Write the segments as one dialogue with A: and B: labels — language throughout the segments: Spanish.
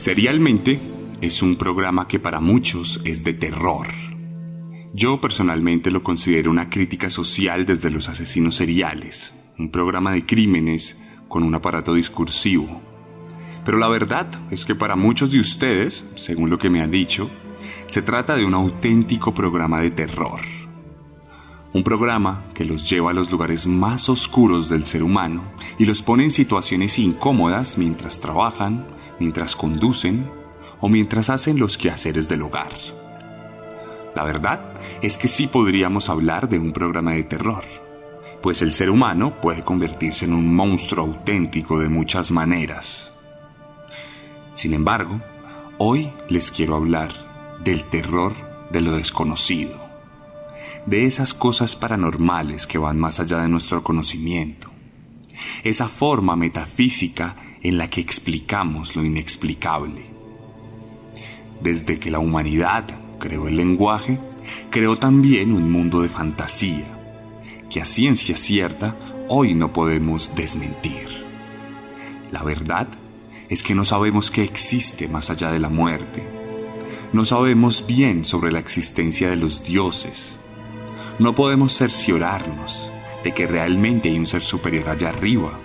A: Serialmente es un programa que para muchos es de terror. Yo personalmente lo considero una crítica social desde los asesinos seriales, un programa de crímenes con un aparato discursivo. Pero la verdad es que para muchos de ustedes, según lo que me han dicho, se trata de un auténtico programa de terror. Un programa que los lleva a los lugares más oscuros del ser humano y los pone en situaciones incómodas mientras trabajan, mientras conducen o mientras hacen los quehaceres del hogar. La verdad es que sí podríamos hablar de un programa de terror, pues el ser humano puede convertirse en un monstruo auténtico de muchas maneras. Sin embargo, hoy les quiero hablar del terror de lo desconocido, de esas cosas paranormales que van más allá de nuestro conocimiento, esa forma metafísica en la que explicamos lo inexplicable. Desde que la humanidad creó el lenguaje, creó también un mundo de fantasía, que a ciencia cierta hoy no podemos desmentir. La verdad es que no sabemos qué existe más allá de la muerte. No sabemos bien sobre la existencia de los dioses. No podemos cerciorarnos de que realmente hay un ser superior allá arriba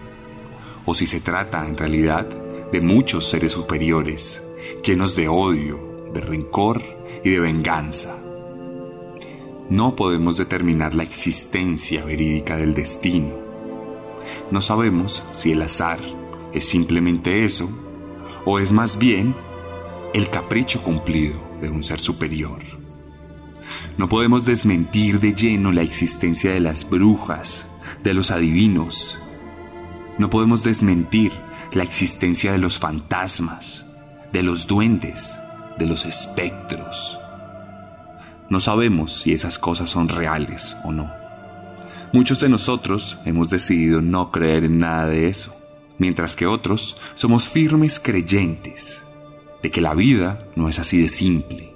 A: o si se trata en realidad de muchos seres superiores, llenos de odio, de rencor y de venganza. No podemos determinar la existencia verídica del destino. No sabemos si el azar es simplemente eso o es más bien el capricho cumplido de un ser superior. No podemos desmentir de lleno la existencia de las brujas, de los adivinos, no podemos desmentir la existencia de los fantasmas, de los duendes, de los espectros. No sabemos si esas cosas son reales o no. Muchos de nosotros hemos decidido no creer en nada de eso, mientras que otros somos firmes creyentes de que la vida no es así de simple,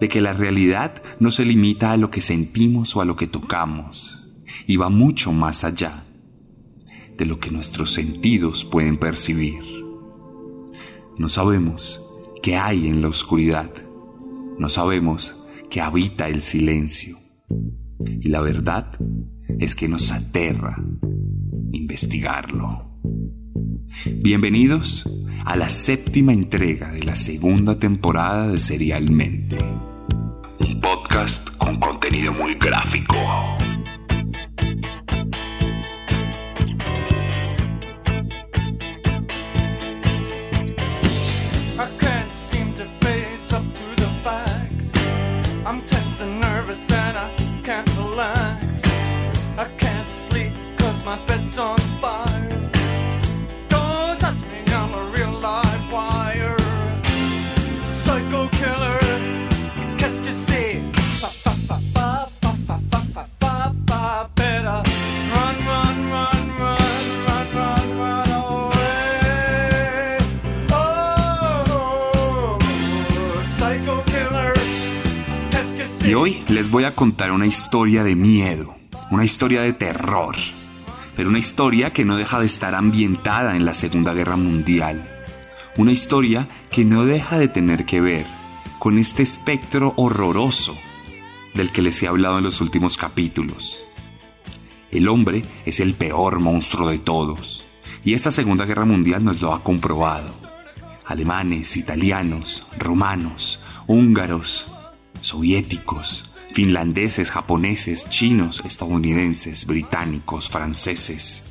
A: de que la realidad no se limita a lo que sentimos o a lo que tocamos, y va mucho más allá de lo que nuestros sentidos pueden percibir. No sabemos qué hay en la oscuridad. No sabemos qué habita el silencio. Y la verdad es que nos aterra investigarlo. Bienvenidos a la séptima entrega de la segunda temporada de Serialmente. Un podcast con contenido muy gráfico. Y hoy les voy a contar una historia de miedo, una historia de terror, pero una historia que no deja de estar ambientada en la Segunda Guerra Mundial. Una historia que no deja de tener que ver con este espectro horroroso del que les he hablado en los últimos capítulos. El hombre es el peor monstruo de todos, y esta Segunda Guerra Mundial nos lo ha comprobado. Alemanes, italianos, romanos, húngaros, soviéticos, finlandeses, japoneses, chinos, estadounidenses, británicos, franceses.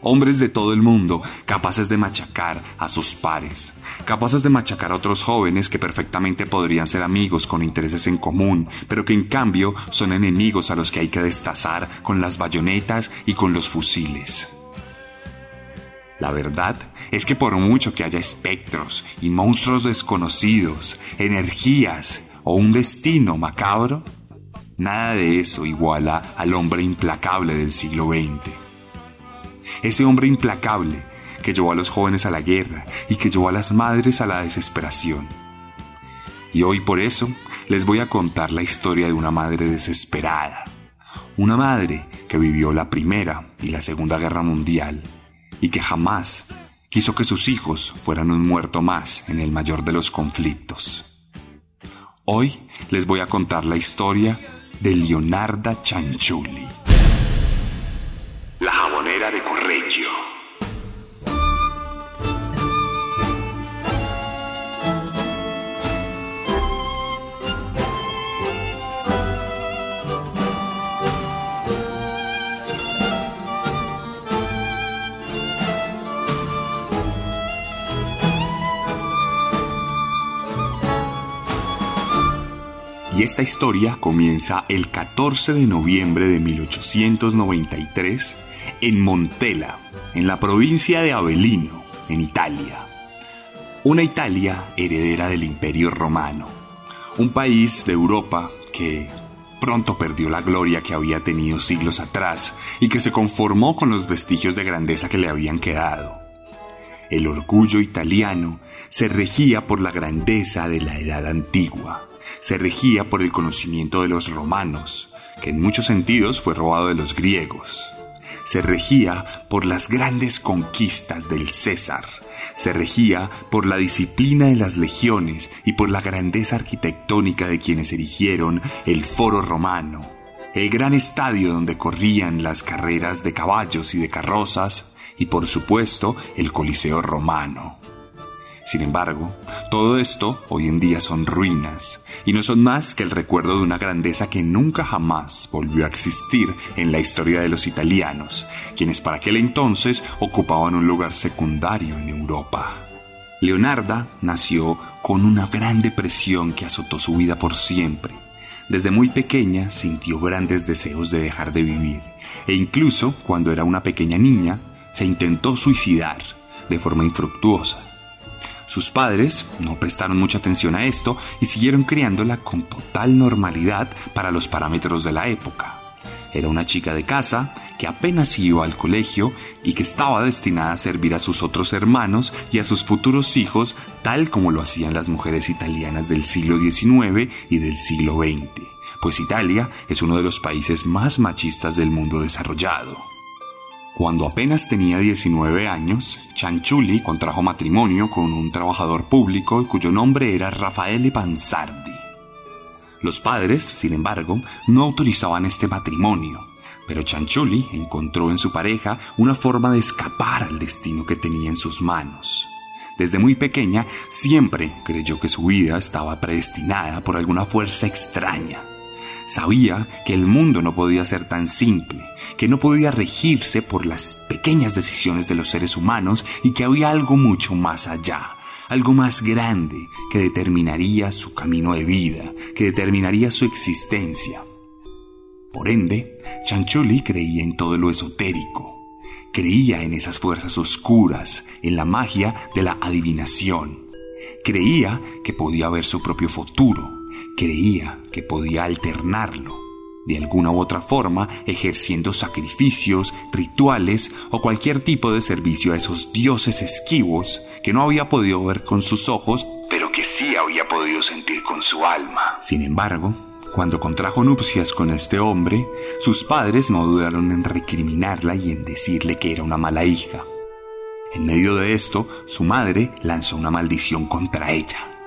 A: Hombres de todo el mundo, capaces de machacar a sus pares, capaces de machacar a otros jóvenes que perfectamente podrían ser amigos con intereses en común, pero que en cambio son enemigos a los que hay que destazar con las bayonetas y con los fusiles. La verdad es que por mucho que haya espectros y monstruos desconocidos, energías o un destino macabro, nada de eso iguala al hombre implacable del siglo XX. Ese hombre implacable que llevó a los jóvenes a la guerra y que llevó a las madres a la desesperación. Y hoy por eso les voy a contar la historia de una madre desesperada. Una madre que vivió la Primera y la Segunda Guerra Mundial y que jamás quiso que sus hijos fueran un muerto más en el mayor de los conflictos. Hoy les voy a contar la historia de Leonarda Chanchuli. La jabonera de Correggio. Y esta historia comienza el 14 de noviembre de 1893 en Montella, en la provincia de Avellino, en Italia. Una Italia heredera del Imperio Romano, un país de Europa que pronto perdió la gloria que había tenido siglos atrás y que se conformó con los vestigios de grandeza que le habían quedado. El orgullo italiano se regía por la grandeza de la edad antigua se regía por el conocimiento de los romanos, que en muchos sentidos fue robado de los griegos. Se regía por las grandes conquistas del César. Se regía por la disciplina de las legiones y por la grandeza arquitectónica de quienes erigieron el Foro Romano, el gran estadio donde corrían las carreras de caballos y de carrozas, y por supuesto el Coliseo Romano. Sin embargo, todo esto hoy en día son ruinas, y no son más que el recuerdo de una grandeza que nunca jamás volvió a existir en la historia de los italianos, quienes para aquel entonces ocupaban un lugar secundario en Europa. Leonarda nació con una gran depresión que azotó su vida por siempre. Desde muy pequeña sintió grandes deseos de dejar de vivir, e incluso cuando era una pequeña niña, se intentó suicidar de forma infructuosa. Sus padres no prestaron mucha atención a esto y siguieron criándola con total normalidad para los parámetros de la época. Era una chica de casa que apenas iba al colegio y que estaba destinada a servir a sus otros hermanos y a sus futuros hijos tal como lo hacían las mujeres italianas del siglo XIX y del siglo XX, pues Italia es uno de los países más machistas del mundo desarrollado. Cuando apenas tenía 19 años, Chanchuli contrajo matrimonio con un trabajador público cuyo nombre era Raffaele Panzardi. Los padres, sin embargo, no autorizaban este matrimonio, pero Chanchuli encontró en su pareja una forma de escapar al destino que tenía en sus manos. Desde muy pequeña siempre creyó que su vida estaba predestinada por alguna fuerza extraña. Sabía que el mundo no podía ser tan simple que no podía regirse por las pequeñas decisiones de los seres humanos y que había algo mucho más allá, algo más grande que determinaría su camino de vida, que determinaría su existencia. Por ende, Chanchuli creía en todo lo esotérico, creía en esas fuerzas oscuras, en la magia de la adivinación, creía que podía ver su propio futuro, creía que podía alternarlo de alguna u otra forma ejerciendo sacrificios, rituales o cualquier tipo de servicio a esos dioses esquivos que no había podido ver con sus ojos, pero que sí había podido sentir con su alma. Sin embargo, cuando contrajo nupcias con este hombre, sus padres no dudaron en recriminarla y en decirle que era una mala hija. En medio de esto, su madre lanzó una maldición contra ella.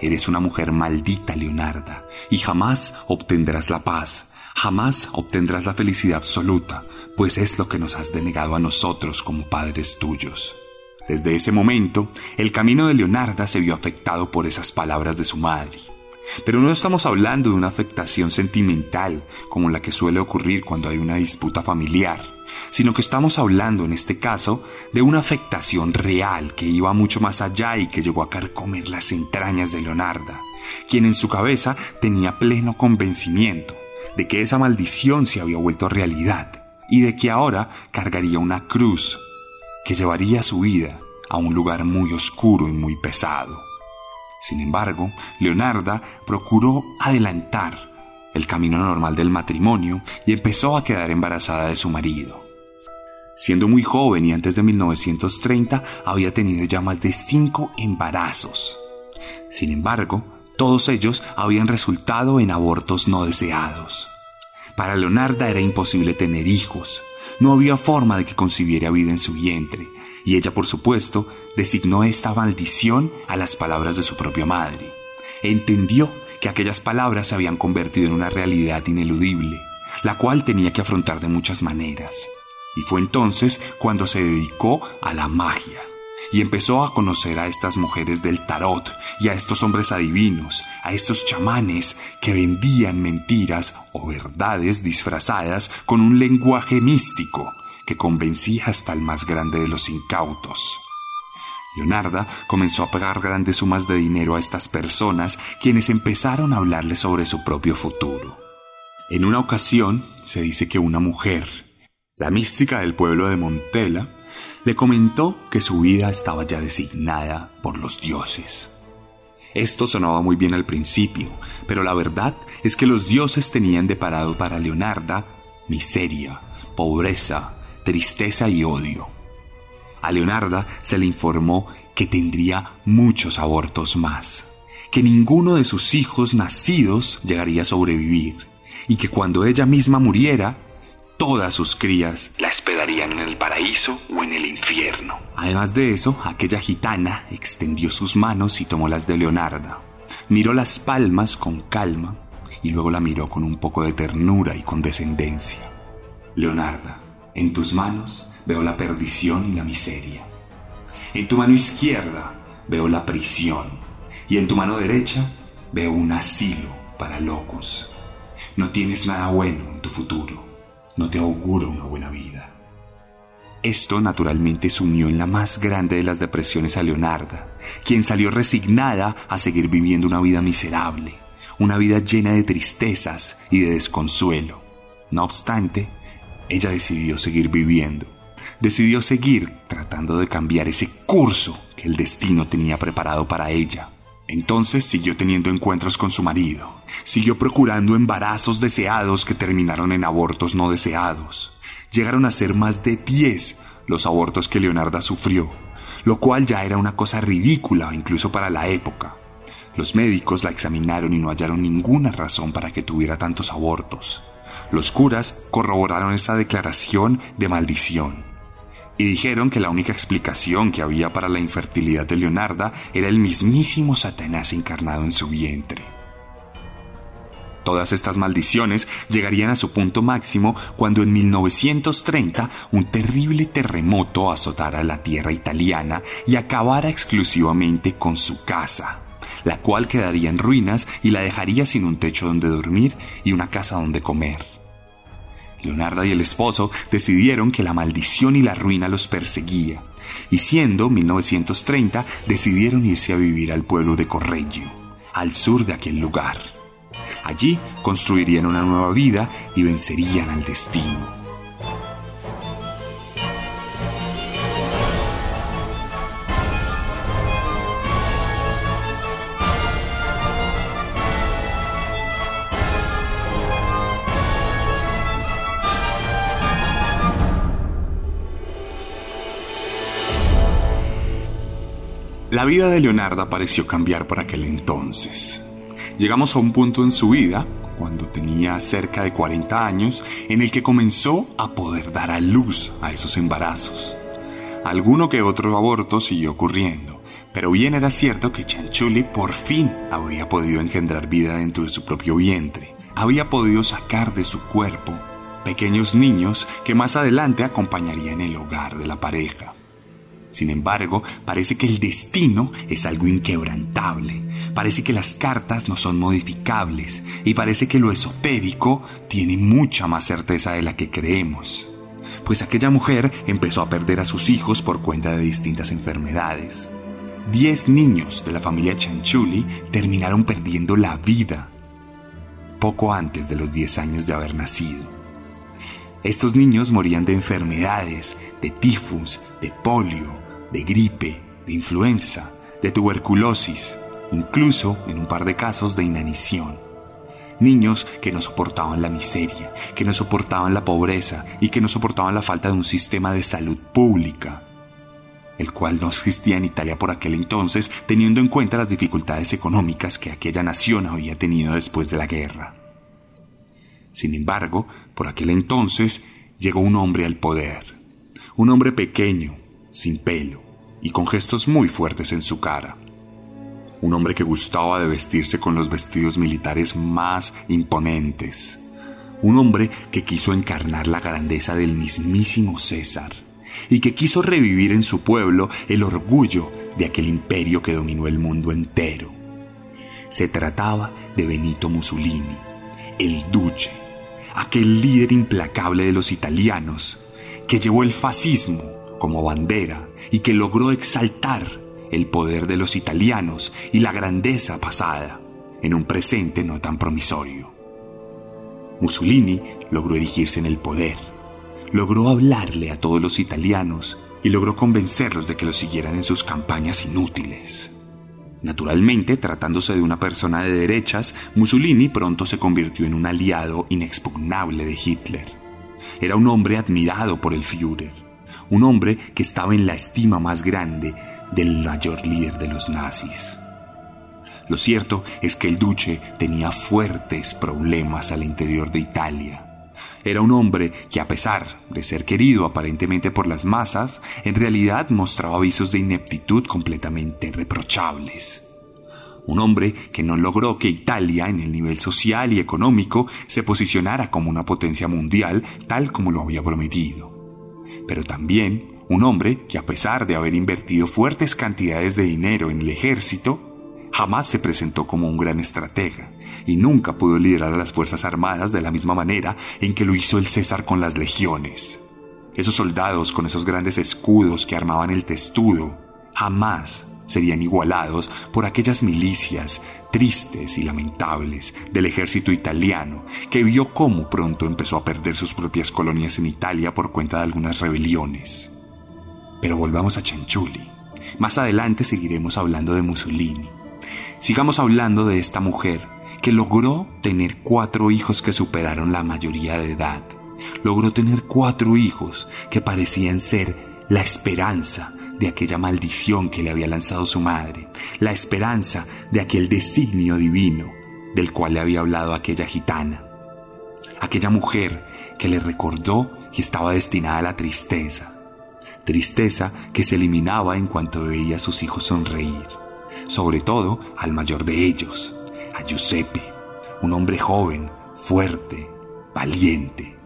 A: Eres una mujer maldita, Leonarda, y jamás obtendrás la paz, Jamás obtendrás la felicidad absoluta, pues es lo que nos has denegado a nosotros como padres tuyos. Desde ese momento, el camino de Leonarda se vio afectado por esas palabras de su madre. Pero no estamos hablando de una afectación sentimental como la que suele ocurrir cuando hay una disputa familiar, sino que estamos hablando en este caso de una afectación real que iba mucho más allá y que llegó a carcomer las entrañas de Leonarda, quien en su cabeza tenía pleno convencimiento de que esa maldición se había vuelto realidad y de que ahora cargaría una cruz que llevaría su vida a un lugar muy oscuro y muy pesado. Sin embargo, Leonarda procuró adelantar el camino normal del matrimonio y empezó a quedar embarazada de su marido. Siendo muy joven y antes de 1930 había tenido ya más de cinco embarazos. Sin embargo, todos ellos habían resultado en abortos no deseados. Para Leonarda era imposible tener hijos, no había forma de que concibiera vida en su vientre, y ella por supuesto designó esta maldición a las palabras de su propia madre. Entendió que aquellas palabras se habían convertido en una realidad ineludible, la cual tenía que afrontar de muchas maneras. Y fue entonces cuando se dedicó a la magia y empezó a conocer a estas mujeres del tarot y a estos hombres adivinos, a estos chamanes que vendían mentiras o verdades disfrazadas con un lenguaje místico que convencía hasta el más grande de los incautos. Leonarda comenzó a pagar grandes sumas de dinero a estas personas quienes empezaron a hablarle sobre su propio futuro. En una ocasión se dice que una mujer, la mística del pueblo de Montela, le comentó que su vida estaba ya designada por los dioses. Esto sonaba muy bien al principio, pero la verdad es que los dioses tenían deparado para Leonarda miseria, pobreza, tristeza y odio. A Leonarda se le informó que tendría muchos abortos más, que ninguno de sus hijos nacidos llegaría a sobrevivir y que cuando ella misma muriera, todas sus crías la esperarían en el paraíso o en el infierno. Además de eso, aquella gitana extendió sus manos y tomó las de Leonarda. Miró las palmas con calma y luego la miró con un poco de ternura y condescendencia. Leonarda, en tus manos veo la perdición y la miseria. En tu mano izquierda veo la prisión y en tu mano derecha veo un asilo para locos. No tienes nada bueno en tu futuro. No te auguro una buena vida. Esto naturalmente sumió en la más grande de las depresiones a Leonarda, quien salió resignada a seguir viviendo una vida miserable, una vida llena de tristezas y de desconsuelo. No obstante, ella decidió seguir viviendo decidió seguir tratando de cambiar ese curso que el destino tenía preparado para ella. Entonces siguió teniendo encuentros con su marido, siguió procurando embarazos deseados que terminaron en abortos no deseados. Llegaron a ser más de 10 los abortos que Leonarda sufrió, lo cual ya era una cosa ridícula incluso para la época. Los médicos la examinaron y no hallaron ninguna razón para que tuviera tantos abortos. Los curas corroboraron esa declaración de maldición y dijeron que la única explicación que había para la infertilidad de Leonarda era el mismísimo Satanás encarnado en su vientre. Todas estas maldiciones llegarían a su punto máximo cuando en 1930 un terrible terremoto azotara la tierra italiana y acabara exclusivamente con su casa, la cual quedaría en ruinas y la dejaría sin un techo donde dormir y una casa donde comer. Leonarda y el esposo decidieron que la maldición y la ruina los perseguía, y siendo 1930 decidieron irse a vivir al pueblo de Correggio, al sur de aquel lugar. Allí construirían una nueva vida y vencerían al destino. La vida de Leonarda pareció cambiar por aquel entonces. Llegamos a un punto en su vida, cuando tenía cerca de 40 años, en el que comenzó a poder dar a luz a esos embarazos. Alguno que otro aborto siguió ocurriendo, pero bien era cierto que Chanchuli por fin había podido engendrar vida dentro de su propio vientre, había podido sacar de su cuerpo pequeños niños que más adelante acompañarían el hogar de la pareja. Sin embargo, parece que el destino es algo inquebrantable, parece que las cartas no son modificables y parece que lo esotérico tiene mucha más certeza de la que creemos. pues aquella mujer empezó a perder a sus hijos por cuenta de distintas enfermedades. Diez niños de la familia Chanchuli terminaron perdiendo la vida poco antes de los diez años de haber nacido. Estos niños morían de enfermedades, de tifus, de polio, de gripe, de influenza, de tuberculosis, incluso en un par de casos de inanición. Niños que no soportaban la miseria, que no soportaban la pobreza y que no soportaban la falta de un sistema de salud pública, el cual no existía en Italia por aquel entonces, teniendo en cuenta las dificultades económicas que aquella nación había tenido después de la guerra. Sin embargo, por aquel entonces llegó un hombre al poder, un hombre pequeño, sin pelo y con gestos muy fuertes en su cara un hombre que gustaba de vestirse con los vestidos militares más imponentes, un hombre que quiso encarnar la grandeza del mismísimo César y que quiso revivir en su pueblo el orgullo de aquel imperio que dominó el mundo entero. Se trataba de Benito Mussolini, el duce, aquel líder implacable de los italianos, que llevó el fascismo como bandera y que logró exaltar el poder de los italianos y la grandeza pasada en un presente no tan promisorio. Mussolini logró erigirse en el poder, logró hablarle a todos los italianos y logró convencerlos de que lo siguieran en sus campañas inútiles. Naturalmente, tratándose de una persona de derechas, Mussolini pronto se convirtió en un aliado inexpugnable de Hitler. Era un hombre admirado por el Führer, un hombre que estaba en la estima más grande del mayor líder de los nazis. Lo cierto es que el duce tenía fuertes problemas al interior de Italia. Era un hombre que a pesar de ser querido aparentemente por las masas, en realidad mostraba avisos de ineptitud completamente reprochables. Un hombre que no logró que Italia en el nivel social y económico se posicionara como una potencia mundial tal como lo había prometido. Pero también un hombre que a pesar de haber invertido fuertes cantidades de dinero en el ejército, jamás se presentó como un gran estratega y nunca pudo liderar a las Fuerzas Armadas de la misma manera en que lo hizo el César con las legiones. Esos soldados con esos grandes escudos que armaban el testudo jamás serían igualados por aquellas milicias tristes y lamentables del ejército italiano, que vio cómo pronto empezó a perder sus propias colonias en Italia por cuenta de algunas rebeliones. Pero volvamos a Chanchuli. Más adelante seguiremos hablando de Mussolini. Sigamos hablando de esta mujer que logró tener cuatro hijos que superaron la mayoría de edad. Logró tener cuatro hijos que parecían ser la esperanza de aquella maldición que le había lanzado su madre, la esperanza de aquel designio divino del cual le había hablado aquella gitana, aquella mujer que le recordó que estaba destinada a la tristeza, tristeza que se eliminaba en cuanto veía a sus hijos sonreír, sobre todo al mayor de ellos, a Giuseppe, un hombre joven, fuerte, valiente,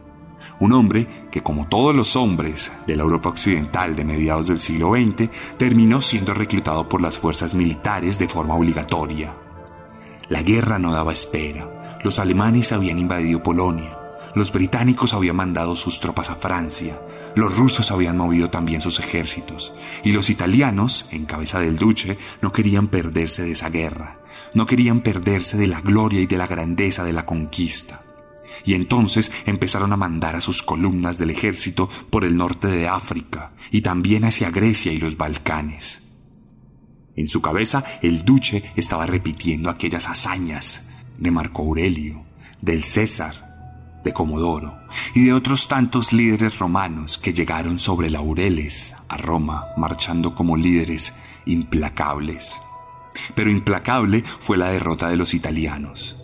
A: un hombre que como todos los hombres de la Europa occidental de mediados del siglo XX, terminó siendo reclutado por las fuerzas militares de forma obligatoria. La guerra no daba espera, los alemanes habían invadido Polonia, los británicos habían mandado sus tropas a Francia, los rusos habían movido también sus ejércitos, y los italianos, en cabeza del duce, no querían perderse de esa guerra, no querían perderse de la gloria y de la grandeza de la conquista. Y entonces empezaron a mandar a sus columnas del ejército por el norte de África y también hacia Grecia y los Balcanes. En su cabeza el duce estaba repitiendo aquellas hazañas de Marco Aurelio, del César, de Comodoro y de otros tantos líderes romanos que llegaron sobre laureles a Roma marchando como líderes implacables. Pero implacable fue la derrota de los italianos.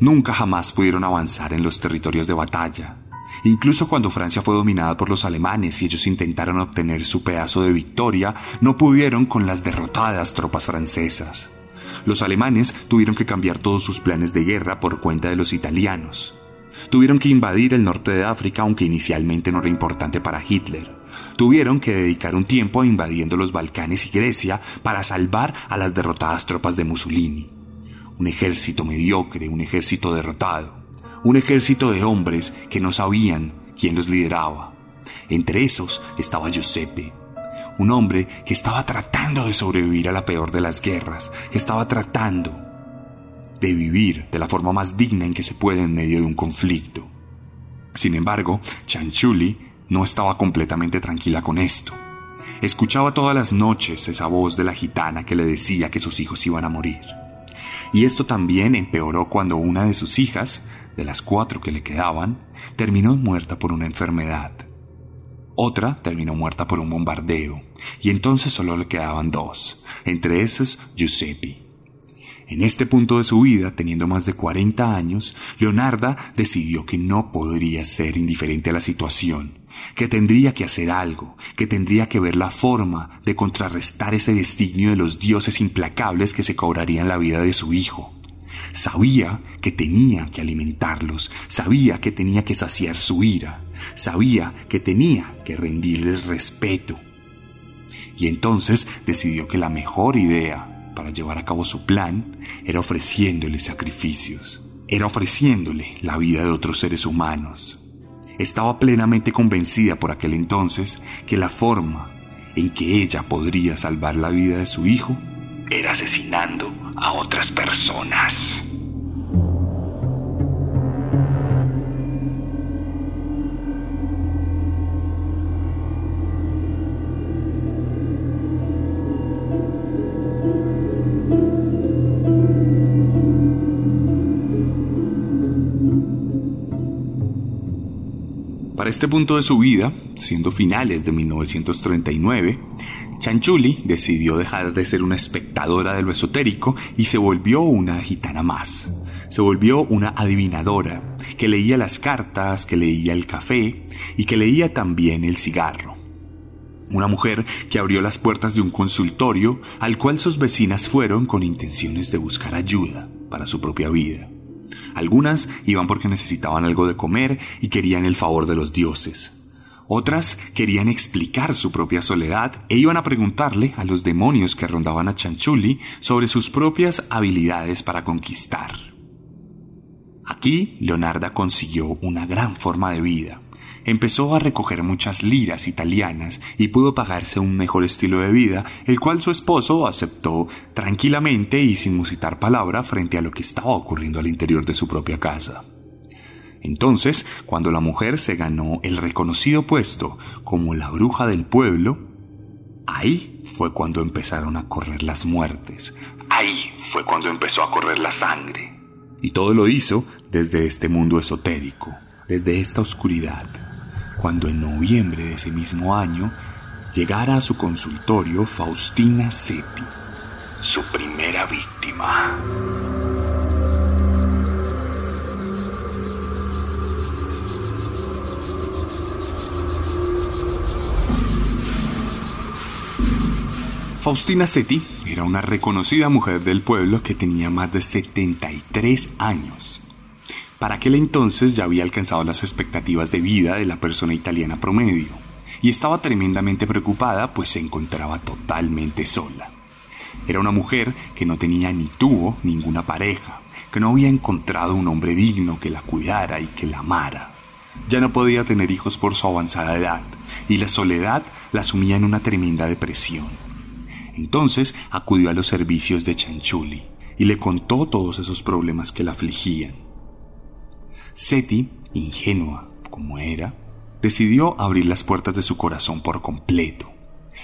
A: Nunca jamás pudieron avanzar en los territorios de batalla. Incluso cuando Francia fue dominada por los alemanes y ellos intentaron obtener su pedazo de victoria, no pudieron con las derrotadas tropas francesas. Los alemanes tuvieron que cambiar todos sus planes de guerra por cuenta de los italianos. Tuvieron que invadir el norte de África, aunque inicialmente no era importante para Hitler. Tuvieron que dedicar un tiempo invadiendo los Balcanes y Grecia para salvar a las derrotadas tropas de Mussolini. Un ejército mediocre, un ejército derrotado, un ejército de hombres que no sabían quién los lideraba. Entre esos estaba Giuseppe, un hombre que estaba tratando de sobrevivir a la peor de las guerras, que estaba tratando de vivir de la forma más digna en que se puede en medio de un conflicto. Sin embargo, Chanchuli no estaba completamente tranquila con esto. Escuchaba todas las noches esa voz de la gitana que le decía que sus hijos iban a morir. Y esto también empeoró cuando una de sus hijas, de las cuatro que le quedaban, terminó muerta por una enfermedad. Otra terminó muerta por un bombardeo, y entonces solo le quedaban dos, entre esos Giuseppe. En este punto de su vida, teniendo más de 40 años, Leonarda decidió que no podría ser indiferente a la situación, que tendría que hacer algo, que tendría que ver la forma de contrarrestar ese designio de los dioses implacables que se cobrarían la vida de su hijo. Sabía que tenía que alimentarlos, sabía que tenía que saciar su ira, sabía que tenía que rendirles respeto. Y entonces decidió que la mejor idea para llevar a cabo su plan era ofreciéndole sacrificios, era ofreciéndole la vida de otros seres humanos. Estaba plenamente convencida por aquel entonces que la forma en que ella podría salvar la vida de su hijo era asesinando a otras personas. Este punto de su vida, siendo finales de 1939, Chanchuli decidió dejar de ser una espectadora de lo esotérico y se volvió una gitana más. Se volvió una adivinadora, que leía las cartas, que leía el café y que leía también el cigarro. Una mujer que abrió las puertas de un consultorio al cual sus vecinas fueron con intenciones de buscar ayuda para su propia vida. Algunas iban porque necesitaban algo de comer y querían el favor de los dioses. Otras querían explicar su propia soledad e iban a preguntarle a los demonios que rondaban a Chanchuli sobre sus propias habilidades para conquistar. Aquí Leonarda consiguió una gran forma de vida empezó a recoger muchas liras italianas y pudo pagarse un mejor estilo de vida, el cual su esposo aceptó tranquilamente y sin musitar palabra frente a lo que estaba ocurriendo al interior de su propia casa. Entonces, cuando la mujer se ganó el reconocido puesto como la bruja del pueblo, ahí fue cuando empezaron a correr las muertes, ahí fue cuando empezó a correr la sangre. Y todo lo hizo desde este mundo esotérico, desde esta oscuridad cuando en noviembre de ese mismo año llegara a su consultorio Faustina Seti, su primera víctima. Faustina Seti era una reconocida mujer del pueblo que tenía más de 73 años. Para aquel entonces ya había alcanzado las expectativas de vida de la persona italiana promedio y estaba tremendamente preocupada pues se encontraba totalmente sola. Era una mujer que no tenía ni tuvo ninguna pareja, que no había encontrado un hombre digno que la cuidara y que la amara. Ya no podía tener hijos por su avanzada edad y la soledad la sumía en una tremenda depresión. Entonces acudió a los servicios de Chanchuli y le contó todos esos problemas que la afligían. Seti, ingenua como era, decidió abrir las puertas de su corazón por completo.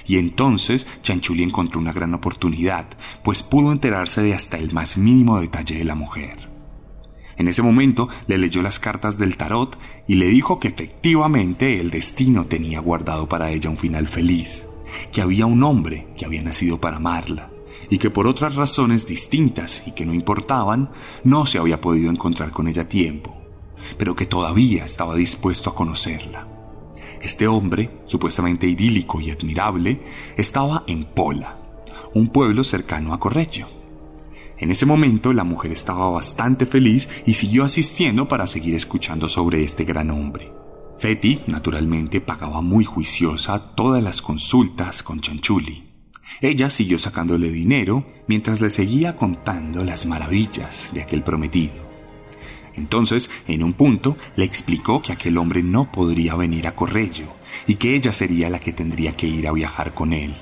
A: Y entonces Chanchuli encontró una gran oportunidad, pues pudo enterarse de hasta el más mínimo detalle de la mujer. En ese momento le leyó las cartas del tarot y le dijo que efectivamente el destino tenía guardado para ella un final feliz, que había un hombre que había nacido para amarla, y que por otras razones distintas y que no importaban, no se había podido encontrar con ella tiempo pero que todavía estaba dispuesto a conocerla. Este hombre, supuestamente idílico y admirable, estaba en Pola, un pueblo cercano a Correggio. En ese momento la mujer estaba bastante feliz y siguió asistiendo para seguir escuchando sobre este gran hombre. Feti, naturalmente, pagaba muy juiciosa todas las consultas con Chanchuli. Ella siguió sacándole dinero mientras le seguía contando las maravillas de aquel prometido. Entonces, en un punto, le explicó que aquel hombre no podría venir a Corrello y que ella sería la que tendría que ir a viajar con él.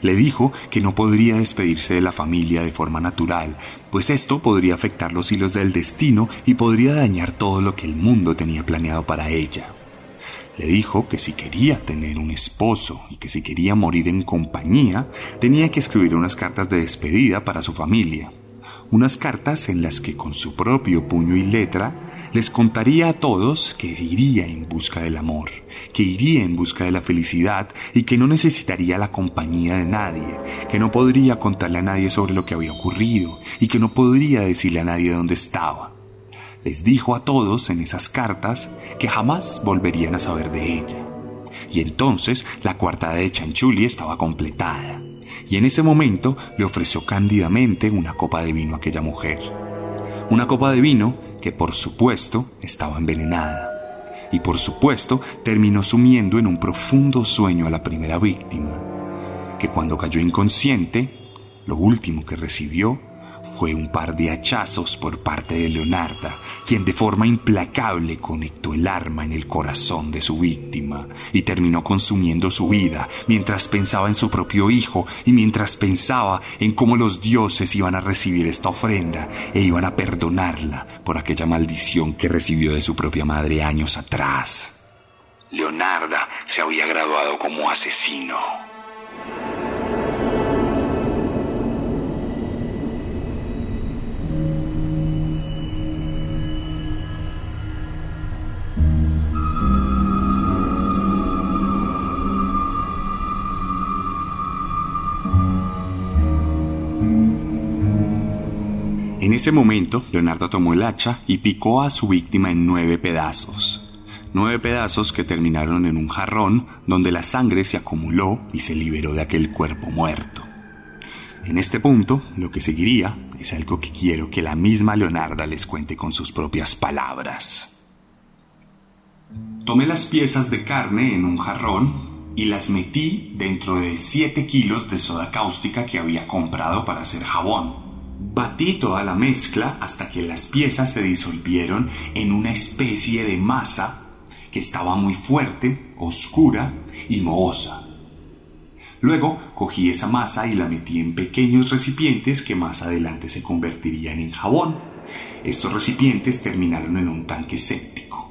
A: Le dijo que no podría despedirse de la familia de forma natural, pues esto podría afectar los hilos del destino y podría dañar todo lo que el mundo tenía planeado para ella. Le dijo que si quería tener un esposo y que si quería morir en compañía, tenía que escribir unas cartas de despedida para su familia unas cartas en las que con su propio puño y letra les contaría a todos que iría en busca del amor, que iría en busca de la felicidad y que no necesitaría la compañía de nadie, que no podría contarle a nadie sobre lo que había ocurrido y que no podría decirle a nadie dónde estaba. Les dijo a todos en esas cartas que jamás volverían a saber de ella. Y entonces la cuartada de Chanchuli estaba completada y en ese momento le ofreció cándidamente una copa de vino a aquella mujer. Una copa de vino que por supuesto estaba envenenada y por supuesto terminó sumiendo en un profundo sueño a la primera víctima, que cuando cayó inconsciente, lo último que recibió fue un par de hachazos por parte de Leonarda, quien de forma implacable conectó el arma en el corazón de su víctima y terminó consumiendo su vida mientras pensaba en su propio hijo y mientras pensaba en cómo los dioses iban a recibir esta ofrenda e iban a perdonarla por aquella maldición que recibió de su propia madre años atrás. Leonarda se había graduado como asesino. En ese momento, Leonardo tomó el hacha y picó a su víctima en nueve pedazos. Nueve pedazos que terminaron en un jarrón donde la sangre se acumuló y se liberó de aquel cuerpo muerto. En este punto, lo que seguiría es algo que quiero que la misma Leonarda les cuente con sus propias palabras. Tomé las piezas de carne en un jarrón y las metí dentro de 7 kilos de soda cáustica que había comprado para hacer jabón. Batí toda la mezcla hasta que las piezas se disolvieron en una especie de masa que estaba muy fuerte, oscura y mohosa. Luego cogí esa masa y la metí en pequeños recipientes que más adelante se convertirían en jabón. Estos recipientes terminaron en un tanque séptico.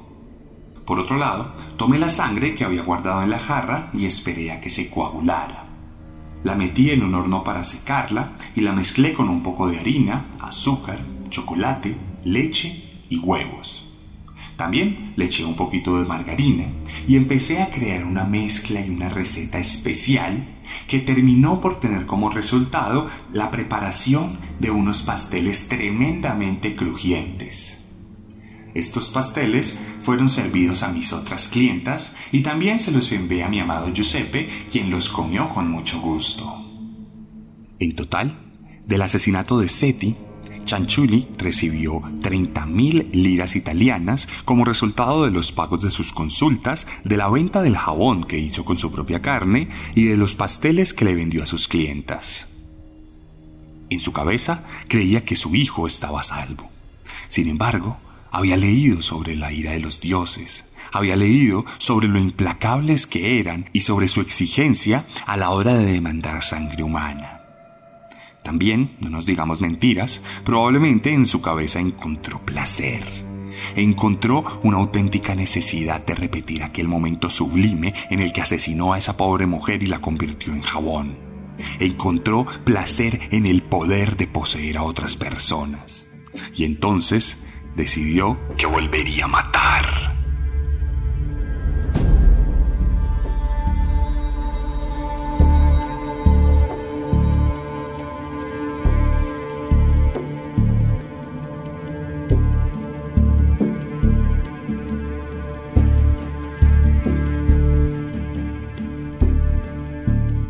A: Por otro lado, tomé la sangre que había guardado en la jarra y esperé a que se coagulara. La metí en un horno para secarla y la mezclé con un poco de harina, azúcar, chocolate, leche y huevos. También le eché un poquito de margarina y empecé a crear una mezcla y una receta especial que terminó por tener como resultado la preparación de unos pasteles tremendamente crujientes. Estos pasteles fueron servidos a mis otras clientas y también se los envié a mi amado Giuseppe, quien los comió con mucho gusto. En total, del asesinato de Seti, Chanchuli recibió 30.000 liras italianas como resultado de los pagos de sus consultas, de la venta del jabón que hizo con su propia carne y de los pasteles que le vendió a sus clientas. En su cabeza creía que su hijo estaba salvo. Sin embargo, había leído sobre la ira de los dioses, había leído sobre lo implacables que eran y sobre su exigencia a la hora de demandar sangre humana. También, no nos digamos mentiras, probablemente en su cabeza encontró placer. Encontró una auténtica necesidad de repetir aquel momento sublime en el que asesinó a esa pobre mujer y la convirtió en jabón. Encontró placer en el poder de poseer a otras personas. Y entonces decidió que volvería a matar.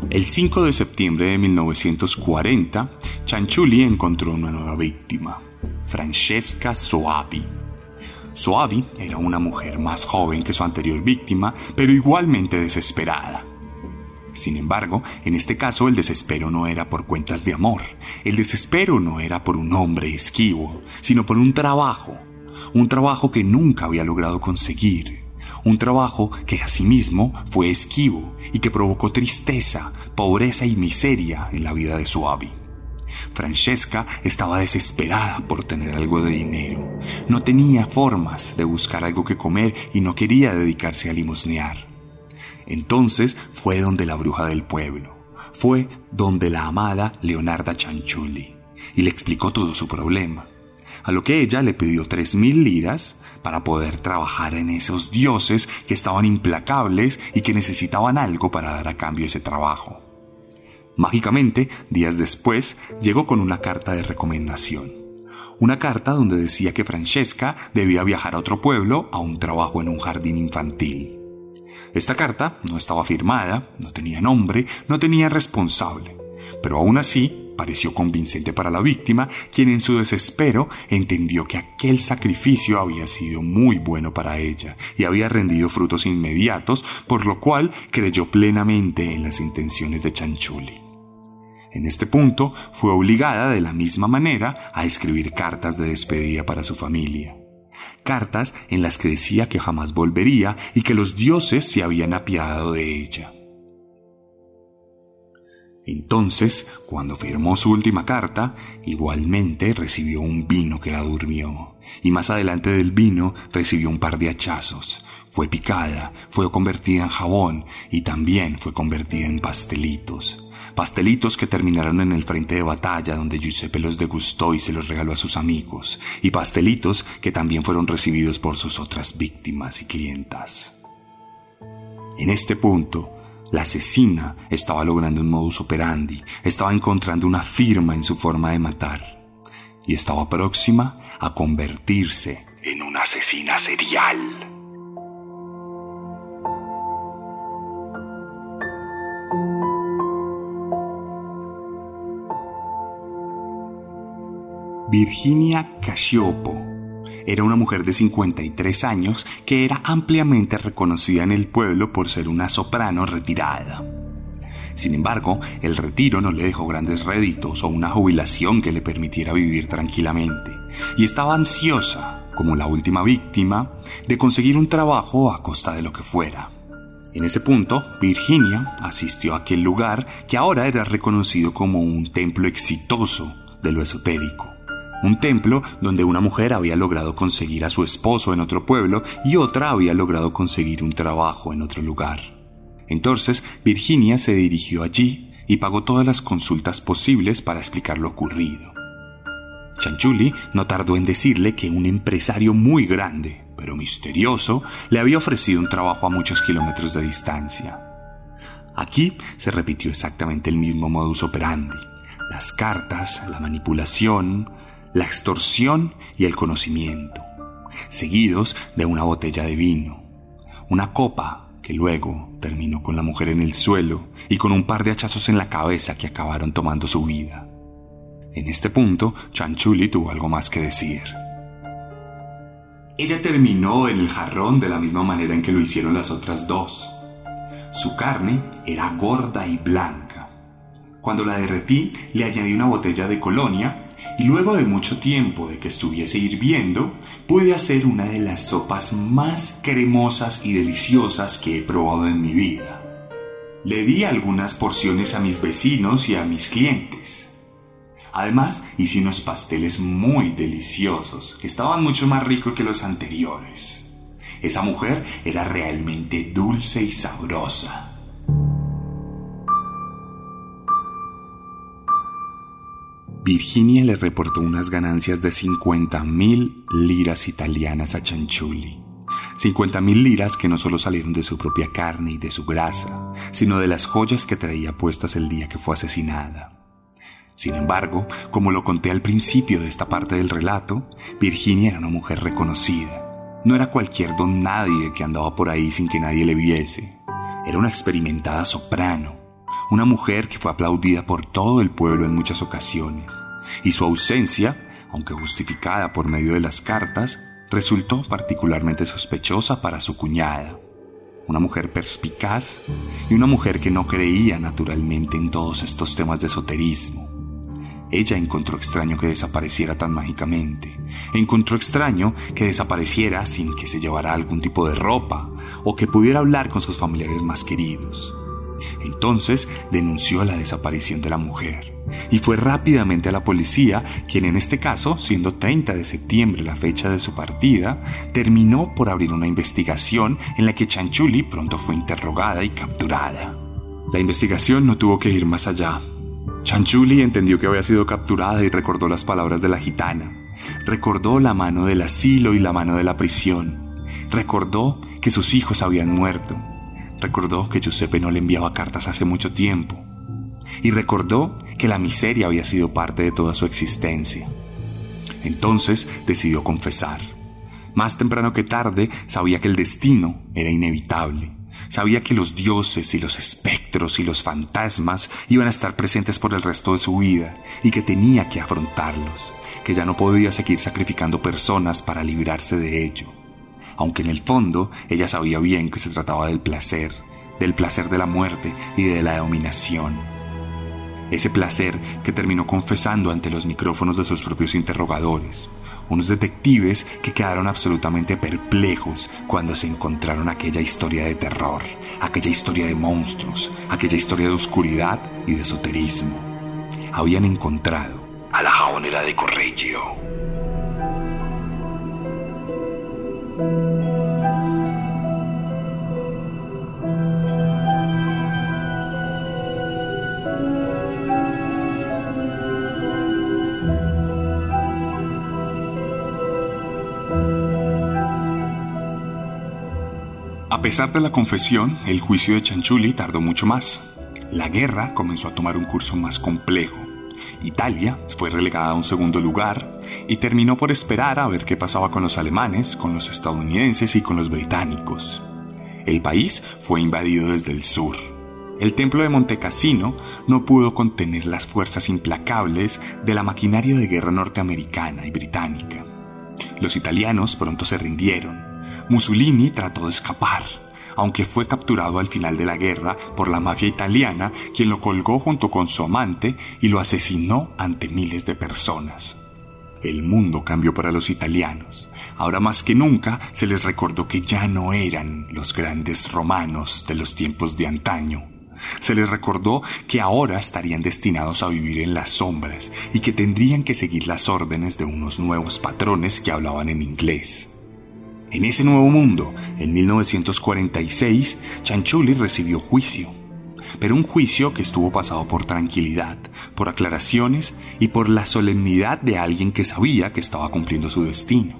A: El 5 de septiembre de 1940, Chanchuli encontró una nueva víctima. Francesca Soavi. Soavi era una mujer más joven que su anterior víctima, pero igualmente desesperada. Sin embargo, en este caso el desespero no era por cuentas de amor, el desespero no era por un hombre esquivo, sino por un trabajo, un trabajo que nunca había logrado conseguir, un trabajo que asimismo fue esquivo y que provocó tristeza, pobreza y miseria en la vida de su Abby. Francesca estaba desesperada por tener algo de dinero. No tenía formas de buscar algo que comer y no quería dedicarse a limosnear. Entonces fue donde la bruja del pueblo. Fue donde la amada Leonarda Chanchuli y le explicó todo su problema. A lo que ella le pidió tres mil liras para poder trabajar en esos dioses que estaban implacables y que necesitaban algo para dar a cambio ese trabajo. Mágicamente, días después, llegó con una carta de recomendación. Una carta donde decía que Francesca debía viajar a otro pueblo a un trabajo en un jardín infantil. Esta carta no estaba firmada, no tenía nombre, no tenía responsable, pero aún así pareció convincente para la víctima, quien en su desespero entendió que aquel sacrificio había sido muy bueno para ella y había rendido frutos inmediatos, por lo cual creyó plenamente en las intenciones de Chanchuli. En este punto fue obligada de la misma manera a escribir cartas de despedida para su familia. Cartas en las que decía que jamás volvería y que los dioses se habían apiadado de ella. Entonces, cuando firmó su última carta, igualmente recibió un vino que la durmió, y más adelante del vino recibió un par de hachazos. Fue picada, fue convertida en jabón y también fue convertida en pastelitos pastelitos que terminaron en el frente de batalla donde Giuseppe los degustó y se los regaló a sus amigos, y pastelitos que también fueron recibidos por sus otras víctimas y clientas. En este punto, la asesina estaba logrando un modus operandi, estaba encontrando una firma en su forma de matar, y estaba próxima a convertirse en una asesina serial. Virginia Casiopo era una mujer de 53 años que era ampliamente reconocida en el pueblo por ser una soprano retirada. Sin embargo, el retiro no le dejó grandes réditos o una jubilación que le permitiera vivir tranquilamente, y estaba ansiosa, como la última víctima, de conseguir un trabajo a costa de lo que fuera. En ese punto, Virginia asistió a aquel lugar que ahora era reconocido como un templo exitoso de lo esotérico un templo donde una mujer había logrado conseguir a su esposo en otro pueblo y otra había logrado conseguir un trabajo en otro lugar. Entonces Virginia se dirigió allí y pagó todas las consultas posibles para explicar lo ocurrido. Chanchuli no tardó en decirle que un empresario muy grande, pero misterioso, le había ofrecido un trabajo a muchos kilómetros de distancia. Aquí se repitió exactamente el mismo modus operandi. Las cartas, la manipulación, la extorsión y el conocimiento, seguidos de una botella de vino, una copa que luego terminó con la mujer en el suelo y con un par de hachazos en la cabeza que acabaron tomando su vida. En este punto, Chanchuli tuvo algo más que decir. Ella terminó en el jarrón de la misma manera en que lo hicieron las otras dos. Su carne era gorda y blanca. Cuando la derretí, le añadí una botella de colonia y luego de mucho tiempo de que estuviese hirviendo, pude hacer una de las sopas más cremosas y deliciosas que he probado en mi vida. Le di algunas porciones a mis vecinos y a mis clientes. Además, hice unos pasteles muy deliciosos, que estaban mucho más ricos que los anteriores. Esa mujer era realmente dulce y sabrosa. Virginia le reportó unas ganancias de 50 mil liras italianas a Chanchuli. 50 mil liras que no solo salieron de su propia carne y de su grasa, sino de las joyas que traía puestas el día que fue asesinada. Sin embargo, como lo conté al principio de esta parte del relato, Virginia era una mujer reconocida. No era cualquier don nadie que andaba por ahí sin que nadie le viese. Era una experimentada soprano, una mujer que fue aplaudida por todo el pueblo en muchas ocasiones, y su ausencia, aunque justificada por medio de las cartas, resultó particularmente sospechosa para su cuñada, una mujer perspicaz y una mujer que no creía naturalmente en todos estos temas de esoterismo. Ella encontró extraño que desapareciera tan mágicamente. Encontró extraño que desapareciera sin que se llevara algún tipo de ropa o que pudiera hablar con sus familiares más queridos. Entonces denunció la desaparición de la mujer y fue rápidamente a la policía, quien en este caso, siendo 30 de septiembre la fecha de su partida, terminó por abrir una investigación en la que Chanchuli pronto fue interrogada y capturada. La investigación no tuvo que ir más allá. Chanchuli entendió que había sido capturada y recordó las palabras de la gitana. Recordó la mano del asilo y la mano de la prisión. Recordó que sus hijos habían muerto. Recordó que Giuseppe no le enviaba cartas hace mucho tiempo. Y recordó que la miseria había sido parte de toda su existencia. Entonces decidió confesar. Más temprano que tarde sabía que el destino era inevitable Sabía que los dioses y los espectros y los fantasmas iban a estar presentes por el resto de su vida y que tenía que afrontarlos, que ya no podía seguir sacrificando personas para librarse de ello. Aunque en el fondo ella sabía bien que se trataba del placer, del placer de la muerte y de la dominación. Ese placer que terminó confesando ante los micrófonos de sus propios interrogadores, unos detectives que quedaron absolutamente perplejos cuando se encontraron aquella historia de terror, aquella historia de monstruos, aquella historia de oscuridad y de esoterismo. Habían encontrado a la jabonera de Correggio. A pesar de la confesión, el juicio de Chanchuli tardó mucho más. La guerra comenzó a tomar un curso más complejo. Italia fue relegada a un segundo lugar y terminó por esperar a ver qué pasaba con los alemanes, con los estadounidenses y con los británicos. El país fue invadido desde el sur. El templo de Montecassino no pudo contener las fuerzas implacables de la maquinaria de guerra norteamericana y británica. Los italianos pronto se rindieron Mussolini trató de escapar, aunque fue capturado al final de la guerra por la mafia italiana, quien lo colgó junto con su amante y lo asesinó ante miles de personas. El mundo cambió para los italianos. Ahora más que nunca se les recordó que ya no eran los grandes romanos de los tiempos de antaño. Se les recordó que ahora estarían destinados a vivir en las sombras y que tendrían que seguir las órdenes de unos nuevos patrones que hablaban en inglés. En ese nuevo mundo, en 1946, Chanchuli recibió juicio, pero un juicio que estuvo pasado por tranquilidad, por aclaraciones y por la solemnidad de alguien que sabía que estaba cumpliendo su destino.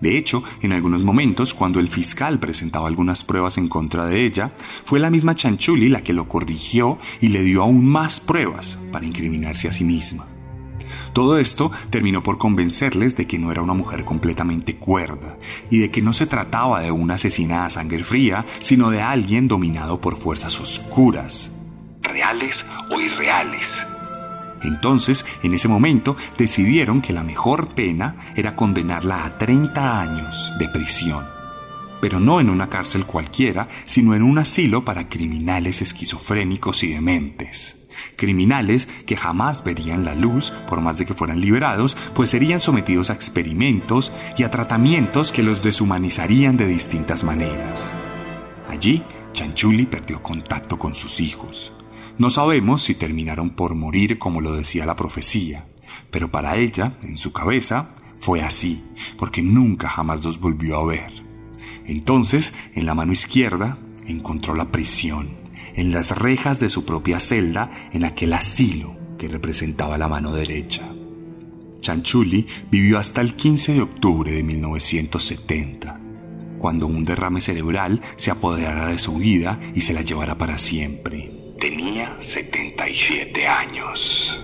A: De hecho, en algunos momentos, cuando el fiscal presentaba algunas pruebas en contra de ella, fue la misma Chanchuli la que lo corrigió y le dio aún más pruebas para incriminarse a sí misma. Todo esto terminó por convencerles de que no era una mujer completamente cuerda y de que no se trataba de una asesina a sangre fría, sino de alguien dominado por fuerzas oscuras, reales o irreales. Entonces, en ese momento, decidieron que la mejor pena era condenarla a 30 años de prisión. Pero no en una cárcel cualquiera, sino en un asilo para criminales esquizofrénicos y dementes criminales que jamás verían la luz por más de que fueran liberados, pues serían sometidos a experimentos y a tratamientos que los deshumanizarían de distintas maneras. Allí, Chanchuli perdió contacto con sus hijos. No sabemos si terminaron por morir como lo decía la profecía, pero para ella, en su cabeza, fue así, porque nunca jamás los volvió a ver. Entonces, en la mano izquierda, encontró la prisión en las rejas de su propia celda en aquel asilo que representaba la mano derecha. Chanchuli vivió hasta el 15 de octubre de 1970, cuando un derrame cerebral se apoderara de su vida y se la llevara para siempre. Tenía 77 años.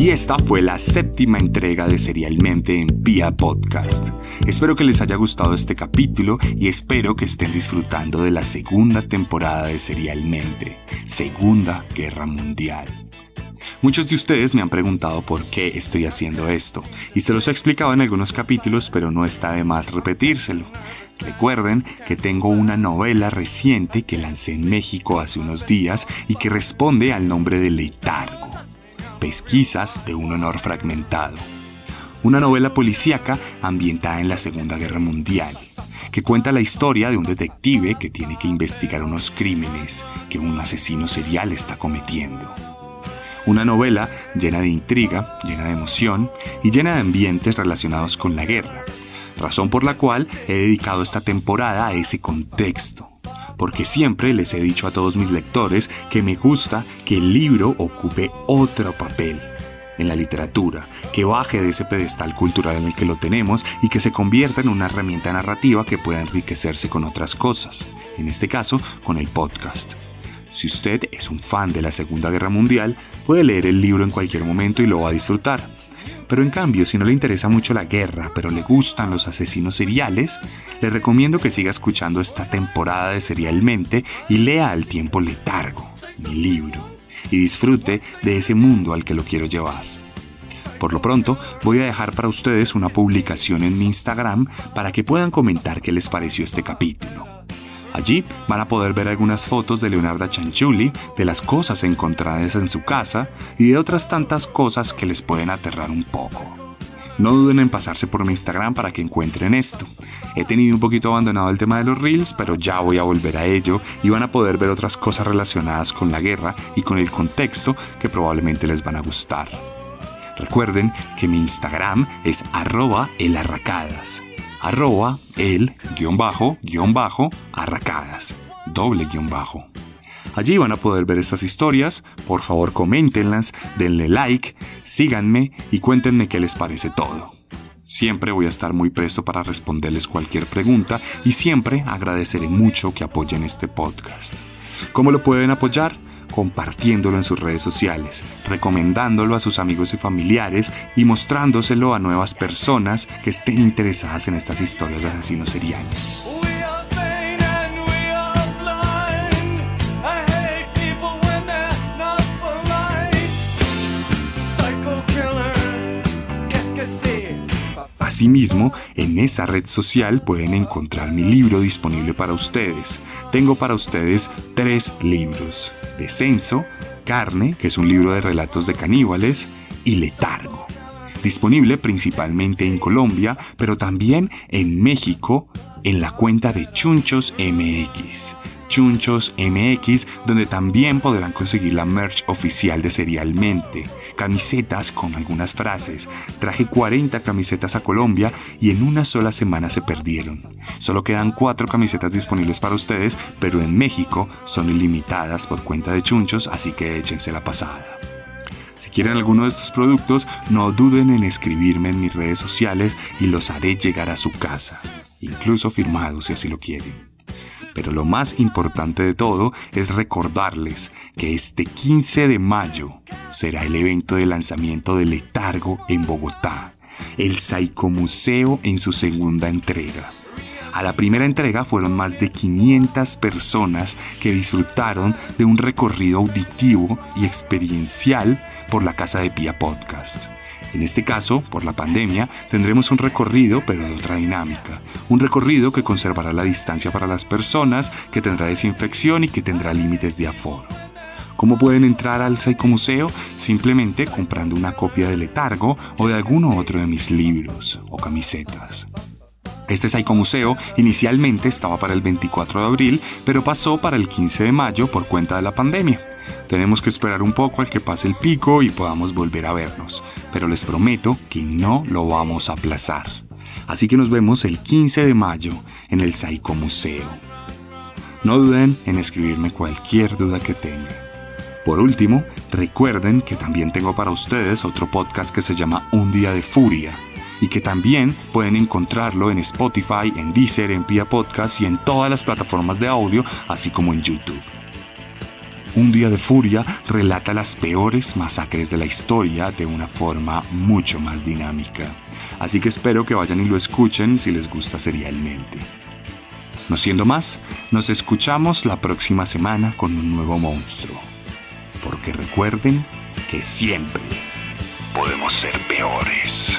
A: Y esta fue la séptima entrega de Serialmente en Pia Podcast. Espero que les haya gustado este capítulo y espero que estén disfrutando de la segunda temporada de Serialmente, Segunda Guerra Mundial. Muchos de ustedes me han preguntado por qué estoy haciendo esto, y se los he explicado en algunos capítulos, pero no está de más repetírselo. Recuerden que tengo una novela reciente que lancé en México hace unos días y que responde al nombre de Letargo, Pesquisas de un honor fragmentado. Una novela policíaca ambientada en la Segunda Guerra Mundial, que cuenta la historia de un detective que tiene que investigar unos crímenes que un asesino serial está cometiendo. Una novela llena de intriga, llena de emoción y llena de ambientes relacionados con la guerra, razón por la cual he dedicado esta temporada a ese contexto. Porque siempre les he dicho a todos mis lectores que me gusta que el libro ocupe otro papel en la literatura, que baje de ese pedestal cultural en el que lo tenemos y que se convierta en una herramienta narrativa que pueda enriquecerse con otras cosas, en este caso con el podcast. Si usted es un fan de la Segunda Guerra Mundial, puede leer el libro en cualquier momento y lo va a disfrutar. Pero en cambio, si no le interesa mucho la guerra, pero le gustan los asesinos seriales, le recomiendo que siga escuchando esta temporada de Serialmente y lea al tiempo Letargo, mi libro, y disfrute de ese mundo al que lo quiero llevar. Por lo pronto, voy a dejar para ustedes una publicación en mi Instagram para que puedan comentar qué les pareció este capítulo. Allí van a poder ver algunas fotos de Leonardo Chanchuli, de las cosas encontradas en su casa y de otras tantas cosas que les pueden aterrar un poco. No duden en pasarse por mi Instagram para que encuentren esto. He tenido un poquito abandonado el tema de los reels, pero ya voy a volver a ello y van a poder ver otras cosas relacionadas con la guerra y con el contexto que probablemente les van a gustar. Recuerden que mi Instagram es arroba elarracadas arroba el guion bajo guion bajo arracadas, doble guion bajo. Allí van a poder ver estas historias, por favor coméntenlas, denle like, síganme y cuéntenme qué les parece todo. Siempre voy a estar muy presto para responderles cualquier pregunta y siempre agradeceré mucho que apoyen este podcast. ¿Cómo lo pueden apoyar? Compartiéndolo en sus redes sociales, recomendándolo a sus amigos y familiares y mostrándoselo a nuevas personas que estén interesadas en estas historias de asesinos seriales. Asimismo, en esa red social pueden encontrar mi libro disponible para ustedes. Tengo para ustedes tres libros. Descenso, Carne, que es un libro de relatos de caníbales, y Letargo. Disponible principalmente en Colombia, pero también en México en la cuenta de Chunchos MX. Chunchos MX, donde también podrán conseguir la merch oficial de Serialmente, camisetas con algunas frases. Traje 40 camisetas a Colombia y en una sola semana se perdieron. Solo quedan 4 camisetas disponibles para ustedes, pero en México son ilimitadas por cuenta de Chunchos, así que échense la pasada. Si quieren alguno de estos productos, no duden en escribirme en mis redes sociales y los haré llegar a su casa, incluso firmados si así lo quieren. Pero lo más importante de todo es recordarles que este 15 de mayo será el evento de lanzamiento de Letargo en Bogotá, el Museo en su segunda entrega. A la primera entrega fueron más de 500 personas que disfrutaron de un recorrido auditivo y experiencial por la Casa de Pía Podcast. En este caso, por la pandemia, tendremos un recorrido pero de otra dinámica. Un recorrido que conservará la distancia para las personas, que tendrá desinfección y que tendrá límites de aforo. ¿Cómo pueden entrar al Museo? Simplemente comprando una copia de Letargo o de alguno otro de mis libros o camisetas. Este Museo inicialmente estaba para el 24 de abril, pero pasó para el 15 de mayo por cuenta de la pandemia. Tenemos que esperar un poco al que pase el pico y podamos volver a vernos, pero les prometo que no lo vamos a aplazar. Así que nos vemos el 15 de mayo en el Psycho Museo. No duden en escribirme cualquier duda que tengan. Por último, recuerden que también tengo para ustedes otro podcast que se llama Un Día de Furia y que también pueden encontrarlo en Spotify, en Deezer, en Pia Podcast y en todas las plataformas de audio, así como en YouTube. Un día de furia relata las peores masacres de la historia de una forma mucho más dinámica. Así que espero que vayan y lo escuchen si les gusta serialmente. No siendo más, nos escuchamos la próxima semana con un nuevo monstruo. Porque recuerden que siempre podemos ser peores.